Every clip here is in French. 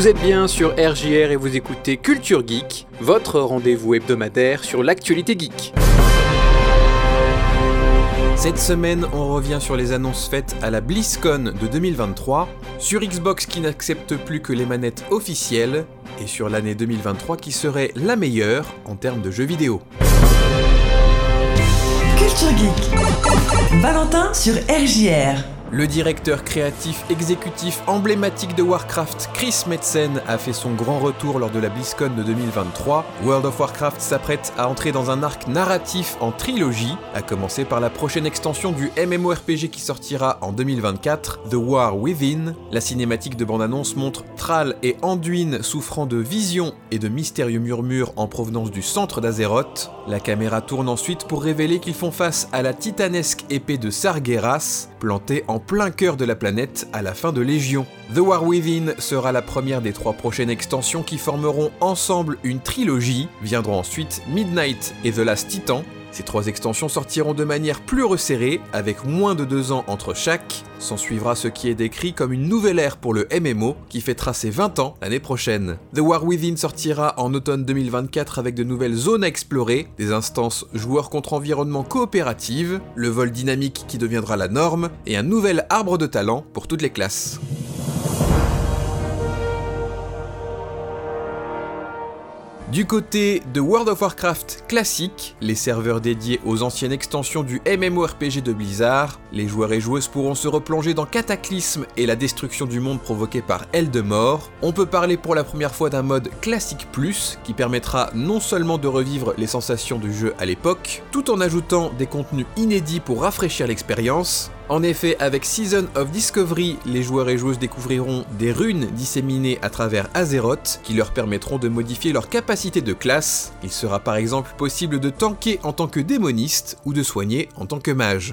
Vous êtes bien sur RJR et vous écoutez Culture Geek, votre rendez-vous hebdomadaire sur l'actualité geek. Cette semaine, on revient sur les annonces faites à la BlizzCon de 2023, sur Xbox qui n'accepte plus que les manettes officielles, et sur l'année 2023 qui serait la meilleure en termes de jeux vidéo. Culture Geek. Valentin sur RJR. Le directeur créatif exécutif emblématique de Warcraft, Chris Metzen, a fait son grand retour lors de la BlizzCon de 2023. World of Warcraft s'apprête à entrer dans un arc narratif en trilogie, à commencer par la prochaine extension du MMORPG qui sortira en 2024, The War Within. La cinématique de bande-annonce montre Thrall et Anduin souffrant de visions et de mystérieux murmures en provenance du centre d'Azeroth. La caméra tourne ensuite pour révéler qu'ils font face à la titanesque épée de Sargeras, plantée en plein cœur de la planète à la fin de Légion. The War Within sera la première des trois prochaines extensions qui formeront ensemble une trilogie. Viendront ensuite Midnight et The Last Titan, ces trois extensions sortiront de manière plus resserrée, avec moins de deux ans entre chaque. S'en suivra ce qui est décrit comme une nouvelle ère pour le MMO, qui fêtera ses 20 ans l'année prochaine. The War Within sortira en automne 2024 avec de nouvelles zones à explorer, des instances joueurs contre environnement coopératives, le vol dynamique qui deviendra la norme, et un nouvel arbre de talent pour toutes les classes. Du côté de World of Warcraft classique, les serveurs dédiés aux anciennes extensions du MMORPG de Blizzard, les joueurs et joueuses pourront se replonger dans Cataclysme et la destruction du monde provoquée par Eldemort. On peut parler pour la première fois d'un mode classique plus qui permettra non seulement de revivre les sensations du jeu à l'époque, tout en ajoutant des contenus inédits pour rafraîchir l'expérience, en effet, avec Season of Discovery, les joueurs et joueuses découvriront des runes disséminées à travers Azeroth qui leur permettront de modifier leur capacité de classe. Il sera par exemple possible de tanker en tant que démoniste ou de soigner en tant que mage.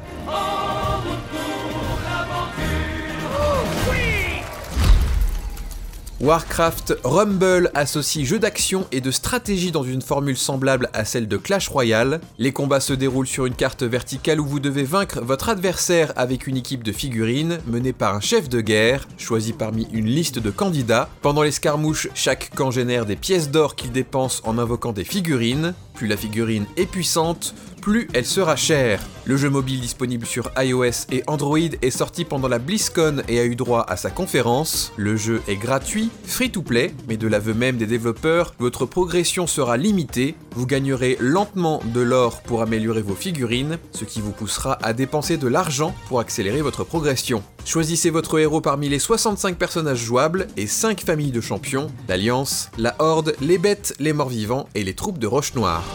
Warcraft Rumble associe jeu d'action et de stratégie dans une formule semblable à celle de Clash Royale. Les combats se déroulent sur une carte verticale où vous devez vaincre votre adversaire avec une équipe de figurines menée par un chef de guerre, choisi parmi une liste de candidats. Pendant l'escarmouche, chaque camp génère des pièces d'or qu'il dépense en invoquant des figurines. Plus la figurine est puissante, plus elle sera chère. Le jeu mobile disponible sur iOS et Android est sorti pendant la BlizzCon et a eu droit à sa conférence. Le jeu est gratuit, free to play, mais de l'aveu même des développeurs, votre progression sera limitée. Vous gagnerez lentement de l'or pour améliorer vos figurines, ce qui vous poussera à dépenser de l'argent pour accélérer votre progression. Choisissez votre héros parmi les 65 personnages jouables et 5 familles de champions, l'Alliance, la Horde, les bêtes, les morts vivants et les troupes de Roche Noire.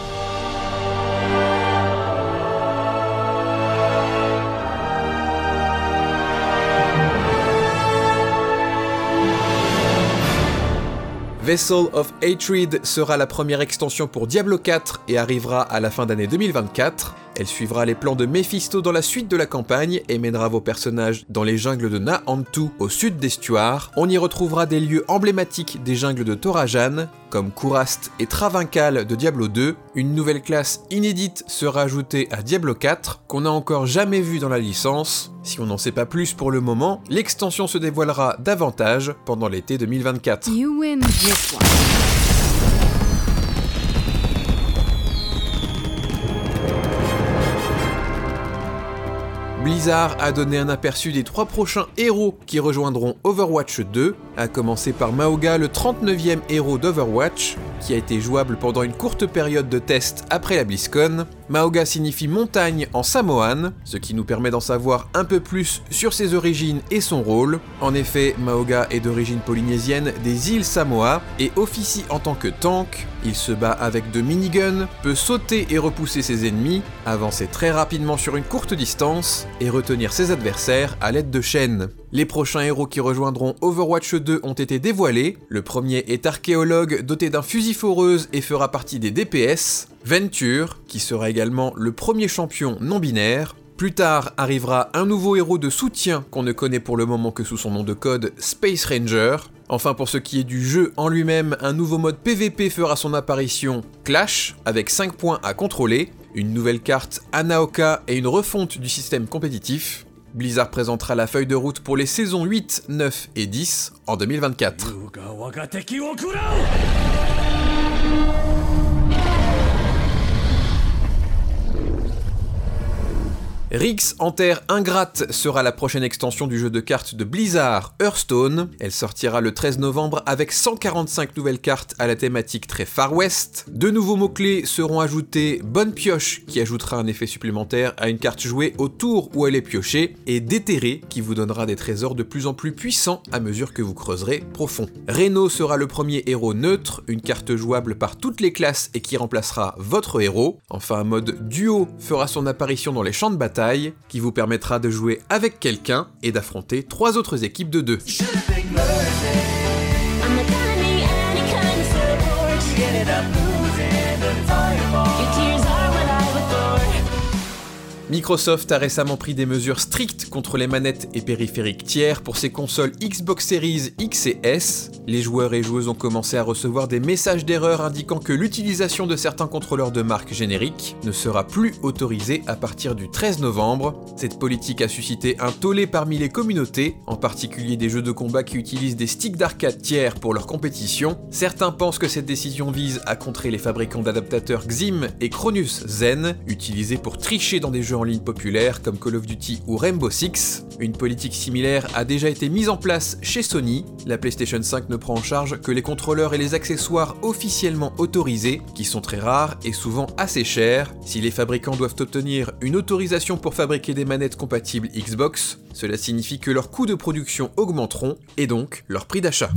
Vessel of Hatred sera la première extension pour Diablo 4 et arrivera à la fin d'année 2024. Elle suivra les plans de Mephisto dans la suite de la campagne et mènera vos personnages dans les jungles de Naantu au sud d'Estuar. On y retrouvera des lieux emblématiques des jungles de Torajan, comme Kurast et Travincal de Diablo 2. Une nouvelle classe inédite sera ajoutée à Diablo 4, qu'on n'a encore jamais vue dans la licence. Si on n'en sait pas plus pour le moment, l'extension se dévoilera davantage pendant l'été 2024. Blizzard a donné un aperçu des trois prochains héros qui rejoindront Overwatch 2, à commencer par Maoga, le 39e héros d'Overwatch, qui a été jouable pendant une courte période de test après la BlizzCon. Maoga signifie montagne en samoan, ce qui nous permet d'en savoir un peu plus sur ses origines et son rôle. En effet, Maoga est d'origine polynésienne des îles Samoa et officie en tant que tank. Il se bat avec deux miniguns, peut sauter et repousser ses ennemis, avancer très rapidement sur une courte distance et retenir ses adversaires à l'aide de chaînes. Les prochains héros qui rejoindront Overwatch 2 ont été dévoilés. Le premier est archéologue doté d'un fusil foreuse et fera partie des DPS. Venture, qui sera également le premier champion non binaire. Plus tard arrivera un nouveau héros de soutien qu'on ne connaît pour le moment que sous son nom de code Space Ranger. Enfin pour ce qui est du jeu en lui-même, un nouveau mode PVP fera son apparition Clash avec 5 points à contrôler, une nouvelle carte Anaoka et une refonte du système compétitif. Blizzard présentera la feuille de route pour les saisons 8, 9 et 10 en 2024. Rix en terre ingrate sera la prochaine extension du jeu de cartes de Blizzard, Hearthstone. Elle sortira le 13 novembre avec 145 nouvelles cartes à la thématique très Far West. De nouveaux mots-clés seront ajoutés Bonne Pioche, qui ajoutera un effet supplémentaire à une carte jouée au tour où elle est piochée, et Déterré, qui vous donnera des trésors de plus en plus puissants à mesure que vous creuserez profond. Reno sera le premier héros neutre, une carte jouable par toutes les classes et qui remplacera votre héros. Enfin, un mode duo fera son apparition dans les champs de bataille qui vous permettra de jouer avec quelqu'un et d'affronter trois autres équipes de deux. Microsoft a récemment pris des mesures strictes contre les manettes et périphériques tiers pour ses consoles Xbox Series X et S. Les joueurs et joueuses ont commencé à recevoir des messages d'erreur indiquant que l'utilisation de certains contrôleurs de marque génériques ne sera plus autorisée à partir du 13 novembre. Cette politique a suscité un tollé parmi les communautés, en particulier des jeux de combat qui utilisent des sticks d'arcade tiers pour leur compétition. Certains pensent que cette décision vise à contrer les fabricants d'adaptateurs Xim et Cronus Zen, utilisés pour tricher dans des jeux en ligne populaires comme Call of Duty ou Rainbow Six. Une politique similaire a déjà été mise en place chez Sony. La PlayStation 5 ne prend en charge que les contrôleurs et les accessoires officiellement autorisés, qui sont très rares et souvent assez chers. Si les fabricants doivent obtenir une autorisation pour fabriquer des manettes compatibles Xbox, cela signifie que leurs coûts de production augmenteront et donc leur prix d'achat.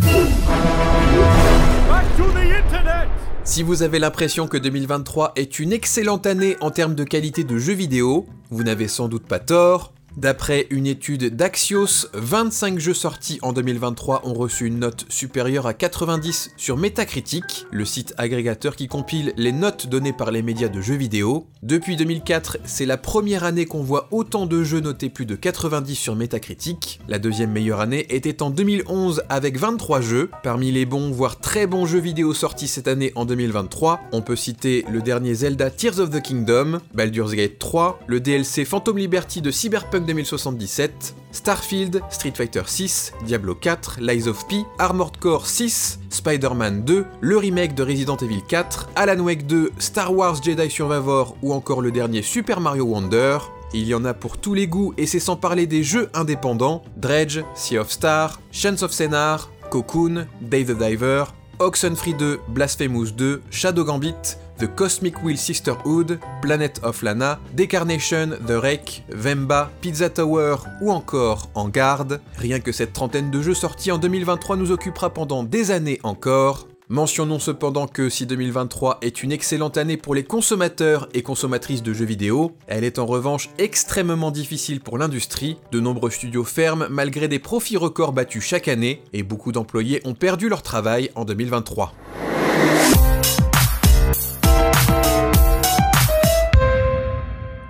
Si vous avez l'impression que 2023 est une excellente année en termes de qualité de jeux vidéo, vous n'avez sans doute pas tort. D'après une étude d'Axios, 25 jeux sortis en 2023 ont reçu une note supérieure à 90 sur Metacritic, le site agrégateur qui compile les notes données par les médias de jeux vidéo. Depuis 2004, c'est la première année qu'on voit autant de jeux notés plus de 90 sur Metacritic. La deuxième meilleure année était en 2011 avec 23 jeux. Parmi les bons, voire très bons jeux vidéo sortis cette année en 2023, on peut citer le dernier Zelda Tears of the Kingdom, Baldur's Gate 3, le DLC Phantom Liberty de Cyberpunk 2077, Starfield, Street Fighter 6, Diablo 4, Lies of P, Armored Core 6, Spider-Man 2, le remake de Resident Evil 4, Alan Wake 2, Star Wars Jedi Survivor ou encore le dernier Super Mario Wonder. Il y en a pour tous les goûts et c'est sans parler des jeux indépendants, Dredge, Sea of Star, Chance of Senar, Cocoon, Day the Diver, Oxenfree 2, Blasphemous 2, Shadow Gambit, The Cosmic Wheel Sisterhood, Planet of Lana, Decarnation, The Wreck, Vemba, Pizza Tower ou encore En Garde. Rien que cette trentaine de jeux sortis en 2023 nous occupera pendant des années encore. Mentionnons cependant que si 2023 est une excellente année pour les consommateurs et consommatrices de jeux vidéo, elle est en revanche extrêmement difficile pour l'industrie. De nombreux studios ferment malgré des profits records battus chaque année et beaucoup d'employés ont perdu leur travail en 2023.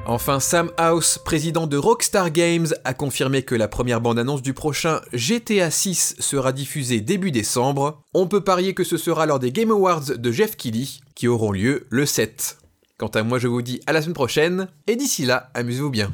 Enfin, Sam House, président de Rockstar Games, a confirmé que la première bande-annonce du prochain GTA 6 sera diffusée début décembre. On peut parier que ce sera lors des Game Awards de Jeff Keighley, qui auront lieu le 7. Quant à moi, je vous dis à la semaine prochaine, et d'ici là, amusez-vous bien.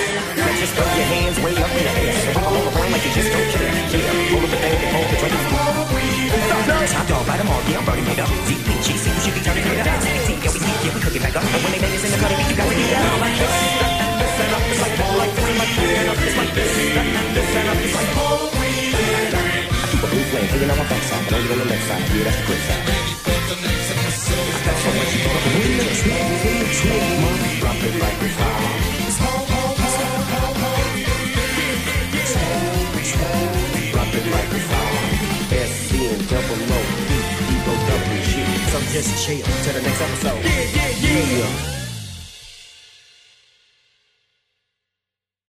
triple. Just throw your hands way up in the air. And roll around like you just don't care. Yeah, roll up the bag and hold the drink. Top dog, bite them all, yeah, I'm burning it up. Deep in cheese, you should be it up. Yeah, we sneak, yeah, we cook it back up. And when they make us in the cutting, you got to get down like this. And up, it's like more like this, like this, and up, like this. And this and up, like more. I keep a blue flame hanging on my backside, but only on the that's the good side. Got so you the win the win the just chill till the next episode. Yeah, yeah, yeah.